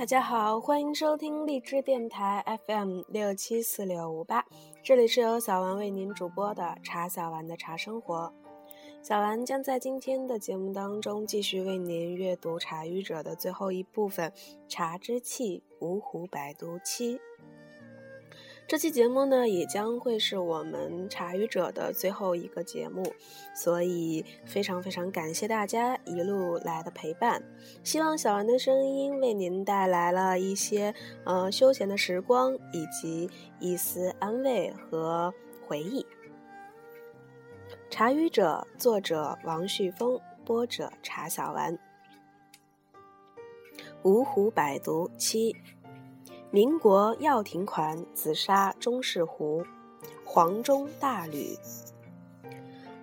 大家好，欢迎收听荔枝电台 FM 六七四六五八，这里是由小丸为您主播的茶小丸的茶生活。小丸将在今天的节目当中继续为您阅读《茶语者》的最后一部分“茶之气，五湖百毒七”。这期节目呢，也将会是我们茶语者的最后一个节目，所以非常非常感谢大家一路来的陪伴。希望小丸的声音为您带来了一些呃休闲的时光，以及一丝安慰和回忆。茶语者，作者王旭峰，播者茶小丸。五虎百毒七。民国药亭款紫砂中式壶，黄中大吕。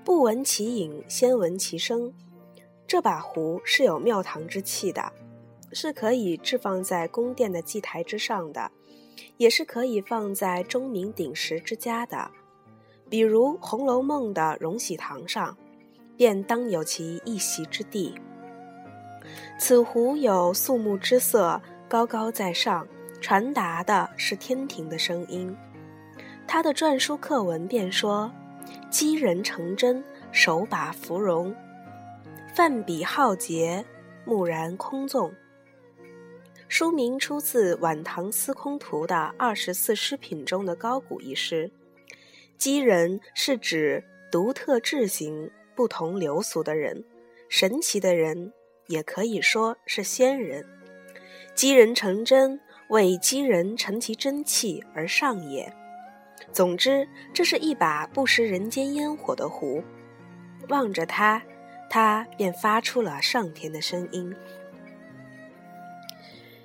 不闻其影，先闻其声。这把壶是有庙堂之气的，是可以置放在宫殿的祭台之上的，也是可以放在钟鸣鼎食之家的，比如《红楼梦》的荣禧堂上，便当有其一席之地。此壶有肃穆之色，高高在上。传达的是天庭的声音，他的篆书课文便说：“积人成真，手把芙蓉，泛笔浩劫，木然空纵。”书名出自《晚唐司空图》的二十四诗品中的高古一诗。积人是指独特智行、不同流俗的人，神奇的人，也可以说是仙人。积人成真。为积人成其真气而上也。总之，这是一把不食人间烟火的壶。望着它，它便发出了上天的声音。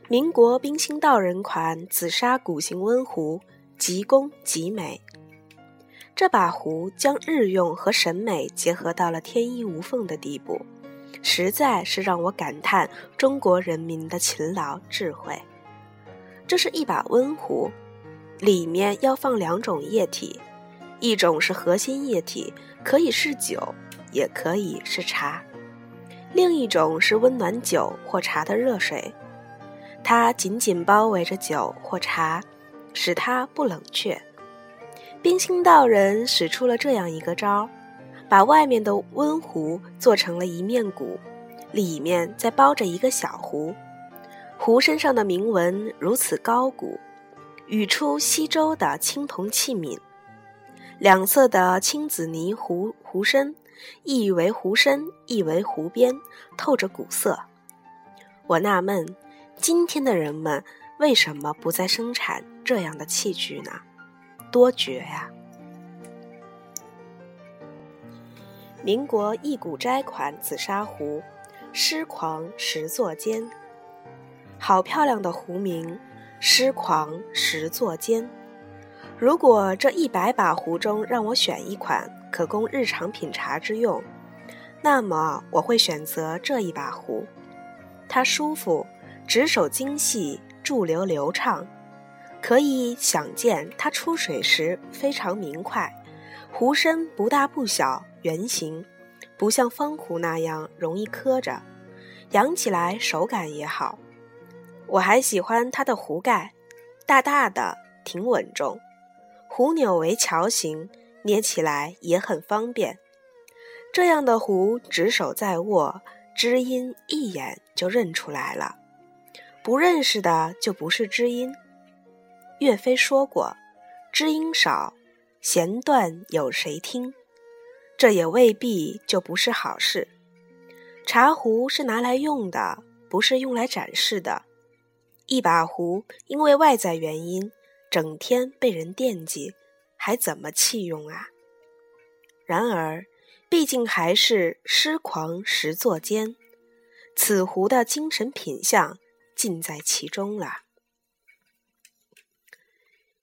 民国冰心道人款紫砂古形温壶，极工极美。这把壶将日用和审美结合到了天衣无缝的地步，实在是让我感叹中国人民的勤劳智慧。这是一把温壶，里面要放两种液体，一种是核心液体，可以是酒，也可以是茶；另一种是温暖酒或茶的热水，它紧紧包围着酒或茶，使它不冷却。冰心道人使出了这样一个招儿，把外面的温壶做成了一面鼓，里面再包着一个小壶。壶身上的铭文如此高古，语出西周的青铜器皿。两色的青紫泥壶壶身，亦为壶身，亦为壶边，透着古色。我纳闷，今天的人们为什么不再生产这样的器具呢？多绝呀！民国一古斋款紫砂壶，诗狂石作间。好漂亮的壶名，诗狂石作间。如果这一百把壶中让我选一款可供日常品茶之用，那么我会选择这一把壶。它舒服，执手精细，注流流畅，可以想见它出水时非常明快。壶身不大不小，圆形，不像方壶那样容易磕着，扬起来手感也好。我还喜欢它的壶盖，大大的，挺稳重。壶钮为桥形，捏起来也很方便。这样的壶，执手在握，知音一眼就认出来了。不认识的就不是知音。岳飞说过：“知音少，弦断有谁听？”这也未必就不是好事。茶壶是拿来用的，不是用来展示的。一把壶，因为外在原因，整天被人惦记，还怎么弃用啊？然而，毕竟还是诗狂实作间，此壶的精神品相尽在其中了。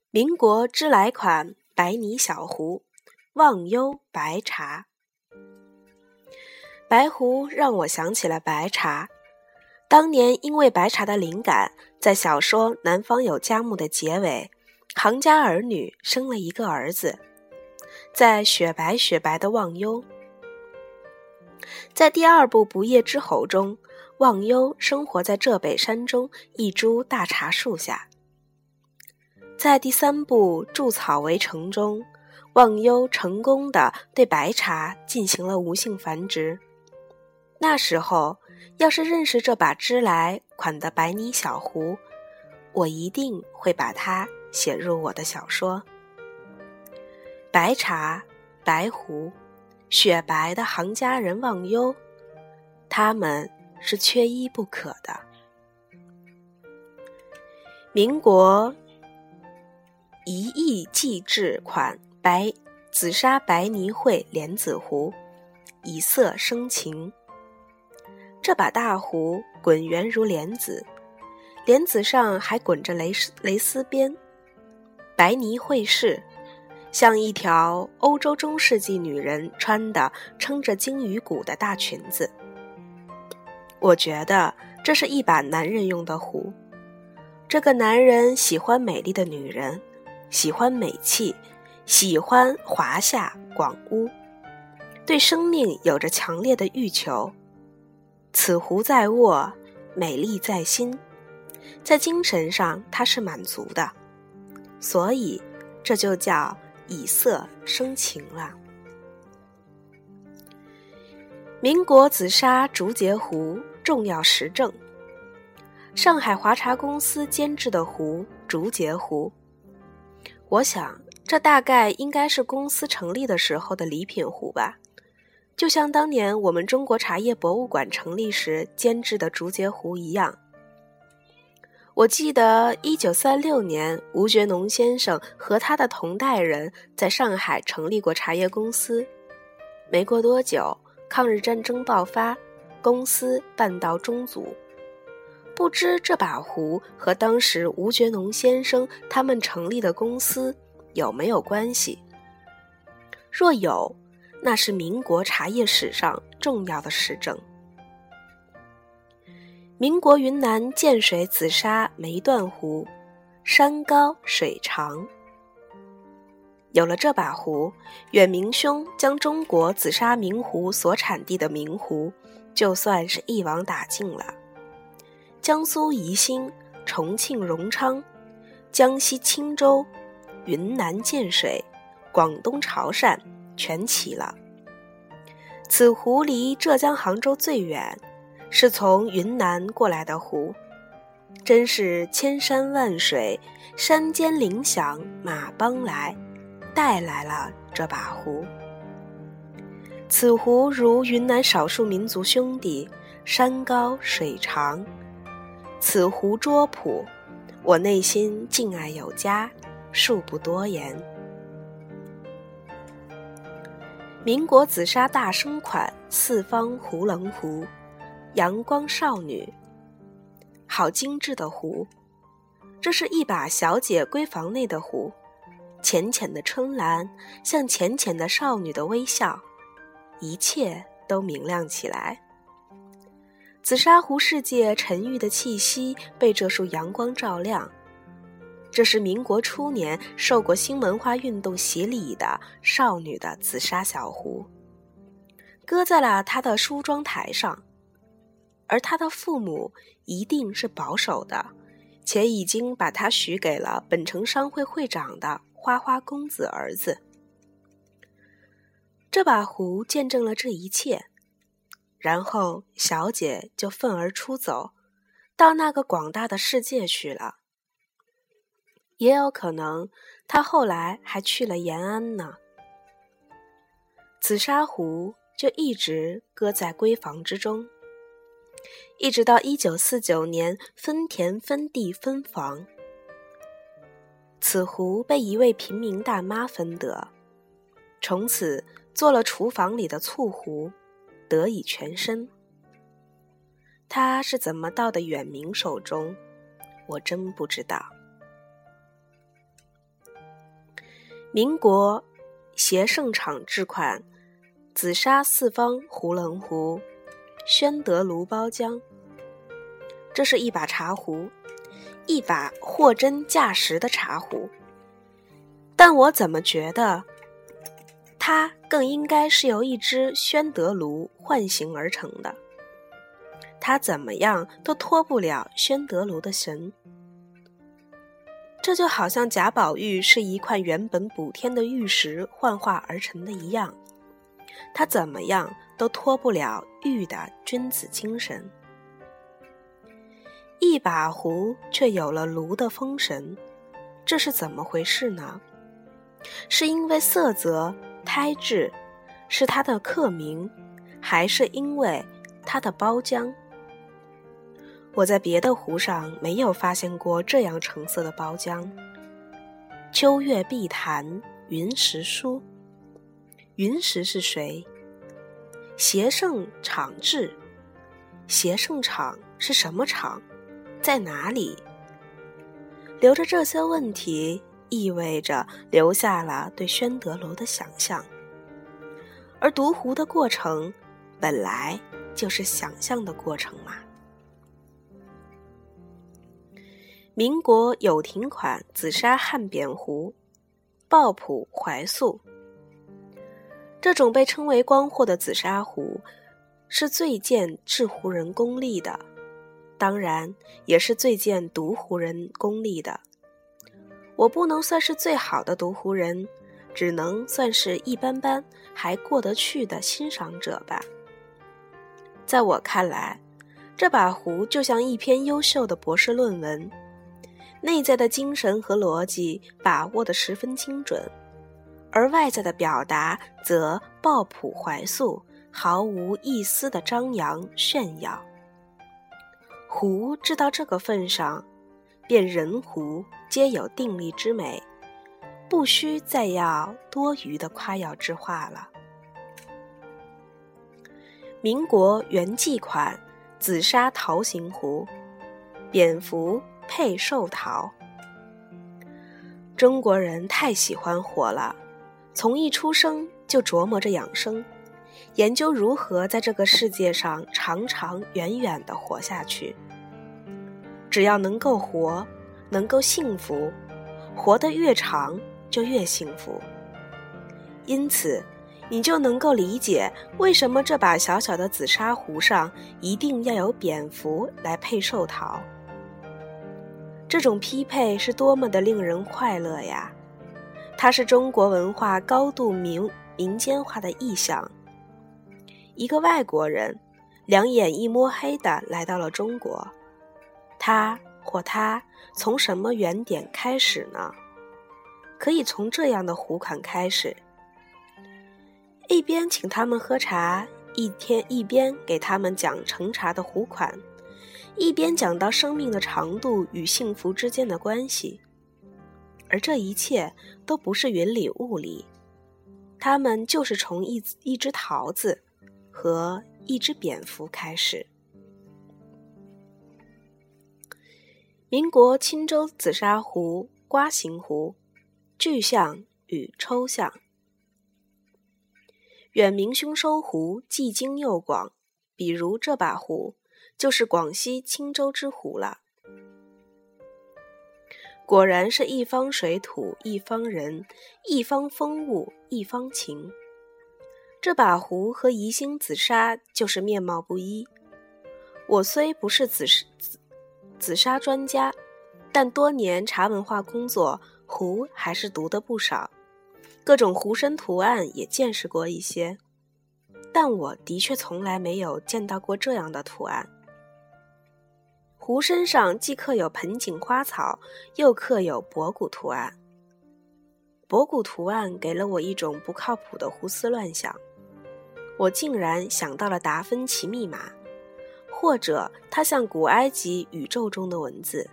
民国之来款白泥小壶，忘忧白茶。白壶让我想起了白茶。当年因为白茶的灵感，在小说《南方有佳木》的结尾，行家儿女生了一个儿子，在雪白雪白的忘忧。在第二部《不夜之侯》中，忘忧生活在浙北山中一株大茶树下。在第三部《筑草围城》中，忘忧成功的对白茶进行了无性繁殖。那时候，要是认识这把织来款的白泥小壶，我一定会把它写入我的小说。白茶，白壶，雪白的行家人忘忧，他们是缺一不可的。民国一亿祭制款白紫砂白泥绘莲子壶，以色生情。这把大壶滚圆如莲子，莲子上还滚着蕾丝蕾丝边，白泥绘饰，像一条欧洲中世纪女人穿的撑着鲸鱼骨的大裙子。我觉得这是一把男人用的壶。这个男人喜欢美丽的女人，喜欢美气，喜欢华夏广屋，对生命有着强烈的欲求。此壶在握，美丽在心，在精神上他是满足的，所以这就叫以色生情了。民国紫砂竹节壶重要实证：上海华茶公司监制的壶竹节壶，我想这大概应该是公司成立的时候的礼品壶吧。就像当年我们中国茶叶博物馆成立时监制的竹节壶一样，我记得一九三六年吴觉农先生和他的同代人在上海成立过茶叶公司。没过多久，抗日战争爆发，公司半道中阻。不知这把壶和当时吴觉农先生他们成立的公司有没有关系？若有。那是民国茶叶史上重要的实证。民国云南建水紫砂梅段壶，山高水长。有了这把壶，远明兄将中国紫砂名壶所产地的名壶，就算是一网打尽了。江苏宜兴、重庆荣昌、江西青州、云南建水、广东潮汕。全齐了。此湖离浙江杭州最远，是从云南过来的湖，真是千山万水，山间铃响马帮来，带来了这把壶。此湖如云南少数民族兄弟，山高水长，此湖拙朴，我内心敬爱有加，恕不多言。民国紫砂大生款四方壶棱壶，阳光少女，好精致的壶。这是一把小姐闺房内的壶，浅浅的春蓝，像浅浅的少女的微笑，一切都明亮起来。紫砂壶世界沉郁的气息被这束阳光照亮。这是民国初年受过新文化运动洗礼的少女的紫砂小壶，搁在了她的梳妆台上，而她的父母一定是保守的，且已经把她许给了本城商会会长的花花公子儿子。这把壶见证了这一切，然后小姐就愤而出走，到那个广大的世界去了。也有可能，他后来还去了延安呢。紫砂壶就一直搁在闺房之中，一直到一九四九年分田分地分房，此壶被一位平民大妈分得，从此做了厨房里的醋壶，得以全身。他是怎么到的远明手中，我真不知道。民国协盛厂制款紫砂四方壶棱壶，宣德炉包浆。这是一把茶壶，一把货真价实的茶壶。但我怎么觉得，它更应该是由一只宣德炉唤醒而成的？它。怎么样都脱不了宣德炉的神。这就好像贾宝玉是一块原本补天的玉石幻化而成的一样，他怎么样都脱不了玉的君子精神。一把壶却有了炉的风神，这是怎么回事呢？是因为色泽、胎质是它的刻名，还是因为它的包浆？我在别的湖上没有发现过这样橙色的包浆。秋月碧潭云石书，云石是谁？协盛场志，协盛场是什么场？在哪里？留着这些问题，意味着留下了对宣德楼的想象，而读湖的过程，本来就是想象的过程嘛。民国有亭款紫砂汉扁壶，抱朴怀素。这种被称为光货的紫砂壶，是最见制壶人功力的。当然，也是最见读壶人功力的。我不能算是最好的读壶人，只能算是一般般还过得去的欣赏者吧。在我看来，这把壶就像一篇优秀的博士论文，内在的精神和逻辑把握得十分精准，而外在的表达则抱朴怀素，毫无一丝的张扬炫耀。壶制到这个份上，便人壶皆有定力之美，不需再要多余的夸耀之话了。民国元季款紫砂桃形壶，蝙蝠配寿桃。中国人太喜欢活了，从一出生就琢磨着养生。研究如何在这个世界上长长远远的活下去。只要能够活，能够幸福，活得越长就越幸福。因此，你就能够理解为什么这把小小的紫砂壶上一定要有蝙蝠来配寿桃。这种匹配是多么的令人快乐呀！它是中国文化高度民民间化的意象。一个外国人，两眼一摸黑的来到了中国，他或他从什么原点开始呢？可以从这样的壶款开始，一边请他们喝茶，一天一边给他们讲盛茶的壶款，一边讲到生命的长度与幸福之间的关系，而这一切都不是云里雾里，他们就是从一一只桃子。和一只蝙蝠开始。民国青州紫砂壶瓜形壶，具象与抽象。远明兄收壶既精又广，比如这把壶，就是广西钦州之壶了。果然是一方水土一方人，一方风物一方情。这把壶和宜兴紫砂就是面貌不一。我虽不是紫紫紫砂专家，但多年茶文化工作，壶还是读得不少，各种壶身图案也见识过一些。但我的确从来没有见到过这样的图案。壶身上既刻有盆景花草，又刻有博古图案。博古图案给了我一种不靠谱的胡思乱想。我竟然想到了达芬奇密码，或者它像古埃及宇宙中的文字，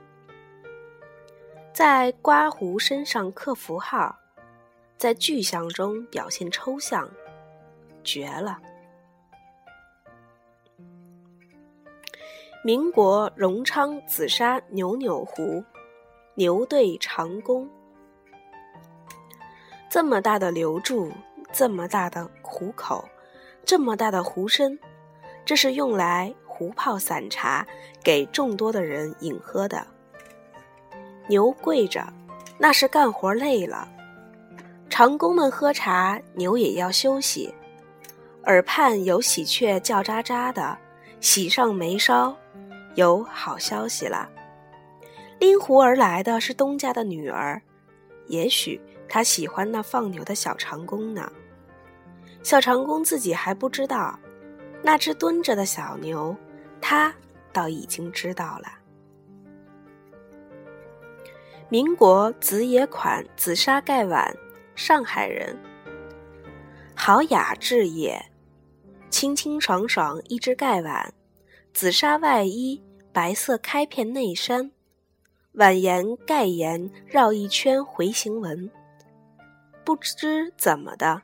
在刮胡身上刻符号，在具象中表现抽象，绝了！民国荣昌紫砂扭扭壶，牛对长弓，这么大的流柱，这么大的壶口。这么大的壶身，这是用来壶泡散茶，给众多的人饮喝的。牛跪着，那是干活累了；长工们喝茶，牛也要休息。耳畔有喜鹊叫喳喳的，喜上眉梢，有好消息了。拎壶而来的是东家的女儿，也许她喜欢那放牛的小长工呢。小长工自己还不知道，那只蹲着的小牛，他倒已经知道了。民国紫野款紫砂盖碗，上海人。好雅致也，清清爽爽一只盖碗，紫纱外衣，白色开片内衫，碗沿盖沿绕一圈回形纹。不知怎么的，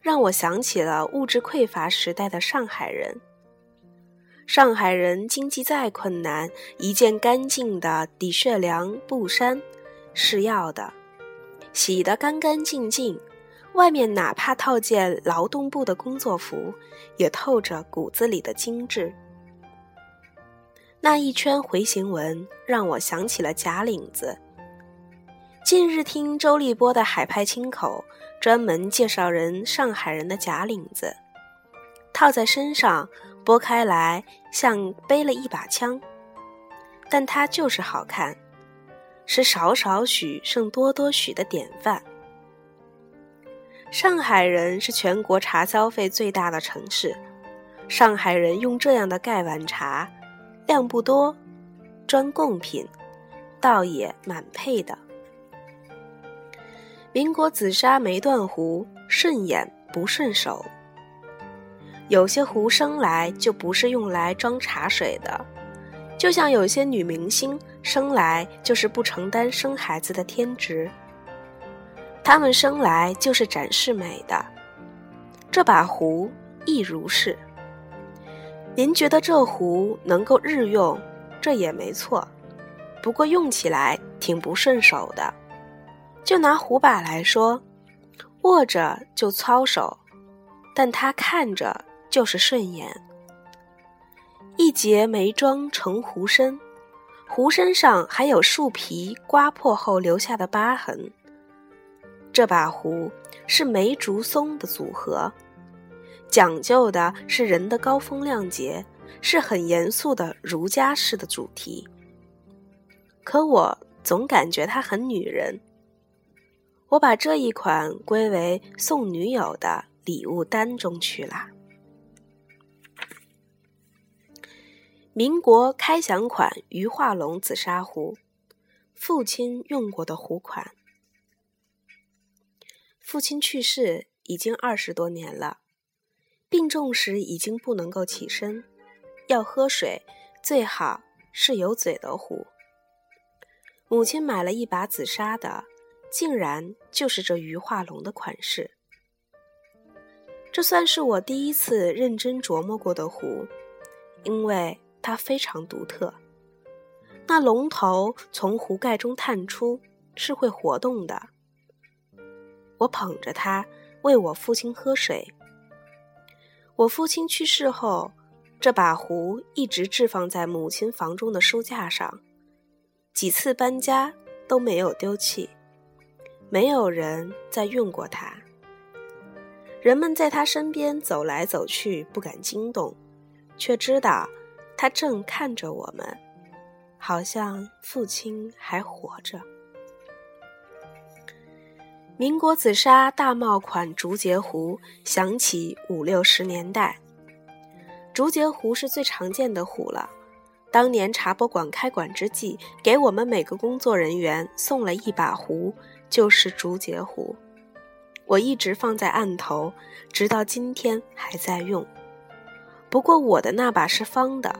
让我想起了物质匮乏时代的上海人。上海人经济再困难，一件干净的底血凉布衫。是要的，洗得干干净净，外面哪怕套件劳动部的工作服，也透着骨子里的精致。那一圈回形纹让我想起了假领子。近日听周立波的《海派清口》，专门介绍人上海人的假领子，套在身上拨开来像背了一把枪，但它就是好看。是少少许胜多多许的典范。上海人是全国茶消费最大的城市，上海人用这样的盖碗茶，量不多，专贡品，倒也蛮配的。民国紫砂梅断壶，顺眼不顺手。有些壶生来就不是用来装茶水的，就像有些女明星。生来就是不承担生孩子的天职，他们生来就是展示美的。这把壶亦如是。您觉得这壶能够日用，这也没错，不过用起来挺不顺手的。就拿壶把来说，握着就操手，但它看着就是顺眼。一节梅桩成壶身。壶身上还有树皮刮破后留下的疤痕。这把壶是梅竹松的组合，讲究的是人的高风亮节，是很严肃的儒家式的主题。可我总感觉它很女人。我把这一款归为送女友的礼物单中去啦。民国开祥款鱼化龙紫砂壶，父亲用过的壶款。父亲去世已经二十多年了，病重时已经不能够起身，要喝水最好是有嘴的壶。母亲买了一把紫砂的，竟然就是这鱼化龙的款式。这算是我第一次认真琢磨过的壶，因为。它非常独特，那龙头从壶盖中探出，是会活动的。我捧着它为我父亲喝水。我父亲去世后，这把壶一直置放在母亲房中的书架上，几次搬家都没有丢弃，没有人再用过它。人们在他身边走来走去，不敢惊动，却知道。他正看着我们，好像父亲还活着。民国紫砂大帽款竹节壶，想起五六十年代，竹节壶是最常见的壶了。当年茶博馆开馆之际，给我们每个工作人员送了一把壶，就是竹节壶。我一直放在案头，直到今天还在用。不过我的那把是方的。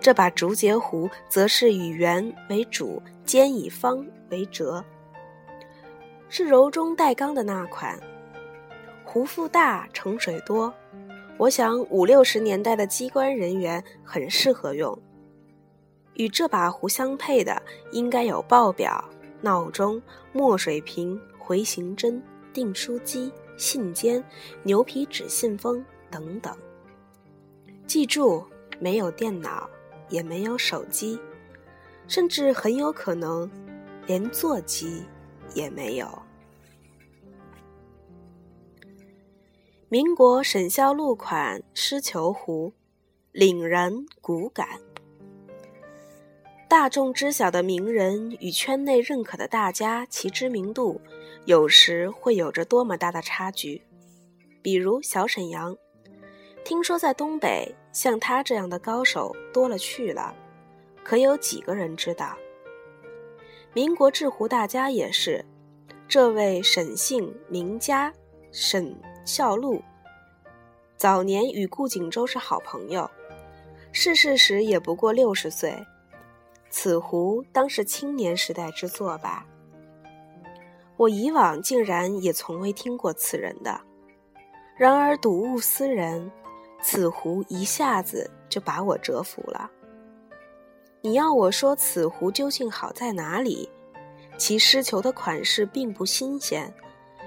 这把竹节壶则是以圆为主，尖以方为折，是柔中带刚的那款。壶腹大，盛水多，我想五六十年代的机关人员很适合用。与这把壶相配的，应该有报表、闹钟、墨水瓶、回形针、订书机、信笺、牛皮纸信封等等。记住，没有电脑。也没有手机，甚至很有可能连座机也没有。民国沈孝禄款狮球壶，凛然骨感。大众知晓的名人与圈内认可的大家，其知名度有时会有着多么大的差距。比如小沈阳，听说在东北像他这样的高手多了去了，可有几个人知道？民国制壶大家也是，这位沈姓名家沈孝禄，早年与顾景舟是好朋友，逝世时也不过六十岁。此壶当是青年时代之作吧？我以往竟然也从未听过此人的。然而睹物思人，此壶一下子就把我折服了。你要我说此壶究竟好在哪里？其诗求的款式并不新鲜，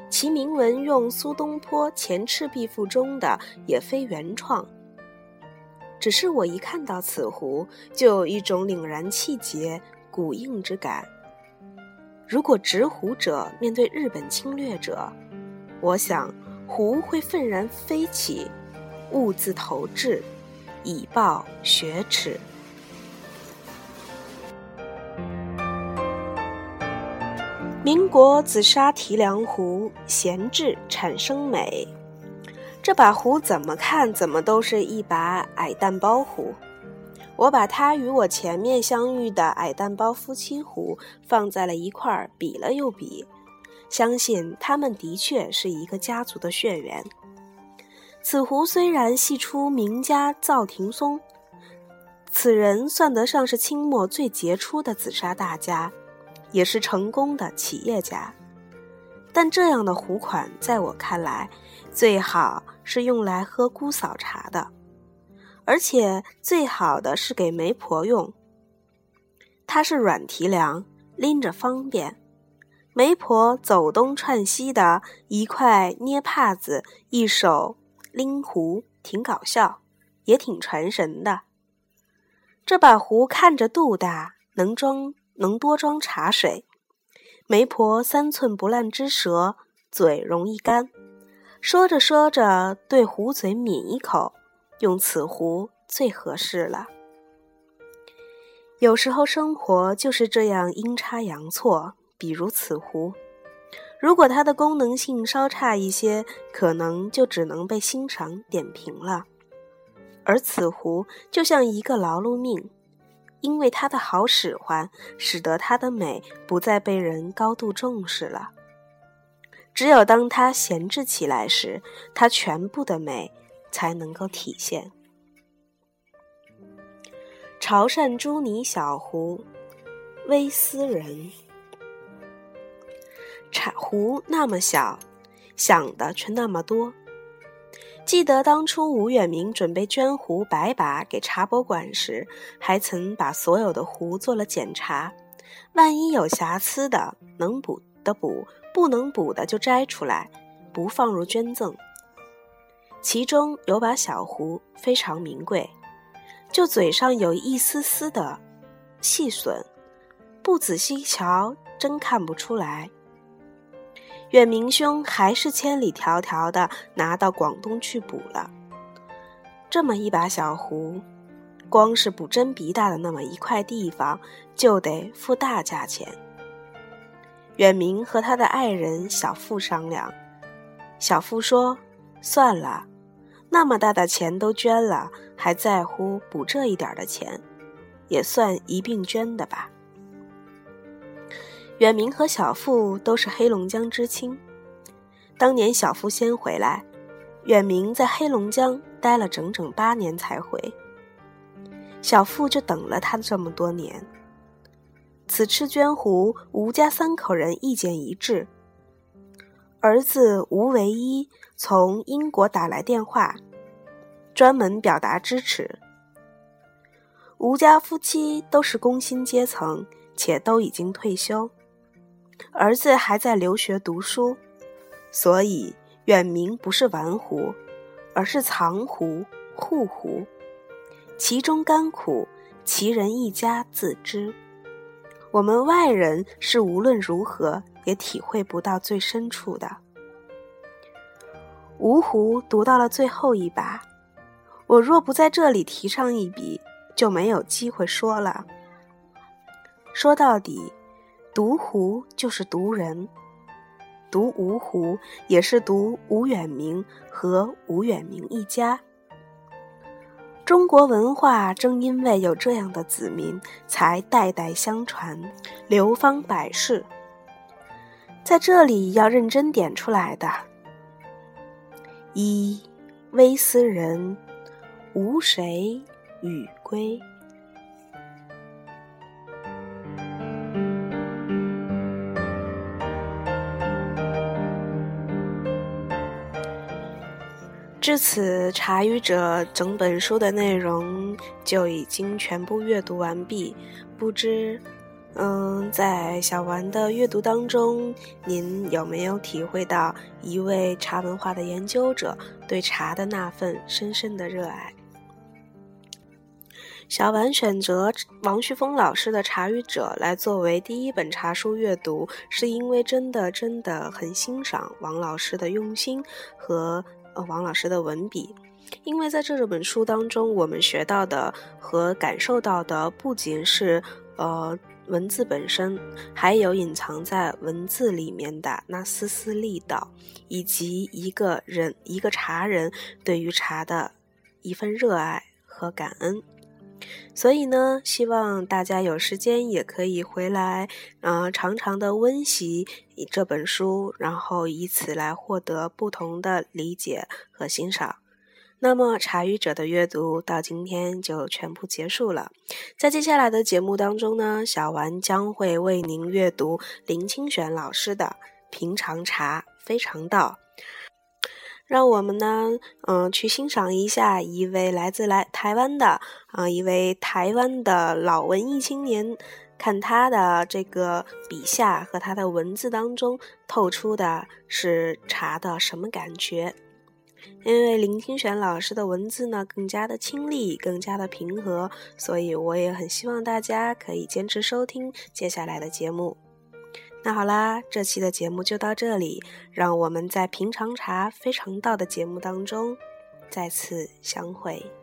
其铭文用苏东坡《前赤壁赋》中的也非原创。只是我一看到此壶，就有一种凛然气节、古硬之感。如果执壶者面对日本侵略者，我想壶会愤然飞起，兀自投掷，以报雪耻。民国紫砂提梁壶，闲置产生美。这把壶怎么看怎么都是一把矮蛋包壶，我把它与我前面相遇的矮蛋包夫妻壶放在了一块儿，比了又比，相信他们的确是一个家族的血缘。此壶虽然系出名家赵廷松，此人算得上是清末最杰出的紫砂大家，也是成功的企业家，但这样的壶款在我看来。最好是用来喝姑嫂茶的，而且最好的是给媒婆用。它是软提梁，拎着方便，媒婆走东串西的，一块捏帕子，一手拎壶，挺搞笑，也挺传神的。这把壶看着肚大，能装能多装茶水。媒婆三寸不烂之舌，嘴容易干。说着说着，对壶嘴抿一口，用此壶最合适了。有时候生活就是这样阴差阳错，比如此壶，如果它的功能性稍差一些，可能就只能被欣赏点评了。而此壶就像一个劳碌命，因为它的好使唤，使得它的美不再被人高度重视了。只有当它闲置起来时，它全部的美才能够体现。潮汕朱泥小壶，微斯人。茶壶那么小，想的却那么多。记得当初吴远明准备捐壶白把给茶博馆时，还曾把所有的壶做了检查，万一有瑕疵的，能补的补。不能补的就摘出来，不放入捐赠。其中有把小壶非常名贵，就嘴上有一丝丝的细损，不仔细瞧真看不出来。远明兄还是千里迢迢的拿到广东去补了。这么一把小壶，光是补真鼻大的那么一块地方，就得付大价钱。远明和他的爱人小付商量，小付说：“算了，那么大的钱都捐了，还在乎补这一点的钱，也算一并捐的吧。”远明和小富都是黑龙江知青，当年小富先回来，远明在黑龙江待了整整八年才回，小富就等了他这么多年。此次捐湖，吴家三口人意见一致。儿子吴唯一从英国打来电话，专门表达支持。吴家夫妻都是工薪阶层，且都已经退休，儿子还在留学读书，所以远名不是玩壶，而是藏壶、护壶，其中甘苦，其人一家自知。我们外人是无论如何也体会不到最深处的。芜湖读到了最后一把，我若不在这里提倡一笔，就没有机会说了。说到底，读壶就是读人，读芜湖也是读吴远明和吴远明一家。中国文化正因为有这样的子民，才代代相传，流芳百世。在这里要认真点出来的：一，微斯人，无谁与归。至此，茶语者整本书的内容就已经全部阅读完毕。不知，嗯，在小丸的阅读当中，您有没有体会到一位茶文化的研究者对茶的那份深深的热爱？小丸选择王旭峰老师的《茶语者》来作为第一本茶书阅读，是因为真的真的很欣赏王老师的用心和。呃，王老师的文笔，因为在这本书当中，我们学到的和感受到的不仅是呃文字本身，还有隐藏在文字里面的那丝丝力道，以及一个人一个茶人对于茶的一份热爱和感恩。所以呢，希望大家有时间也可以回来，呃，常常的温习这本书，然后以此来获得不同的理解和欣赏。那么，茶语者的阅读到今天就全部结束了。在接下来的节目当中呢，小丸将会为您阅读林清玄老师的《平常茶非常道》。让我们呢，嗯，去欣赏一下一位来自来台湾的啊，一位台湾的老文艺青年，看他的这个笔下和他的文字当中透出的是茶的什么感觉？因为林清玄老师的文字呢，更加的清丽，更加的平和，所以我也很希望大家可以坚持收听接下来的节目。那好啦，这期的节目就到这里，让我们在平常茶非常道的节目当中再次相会。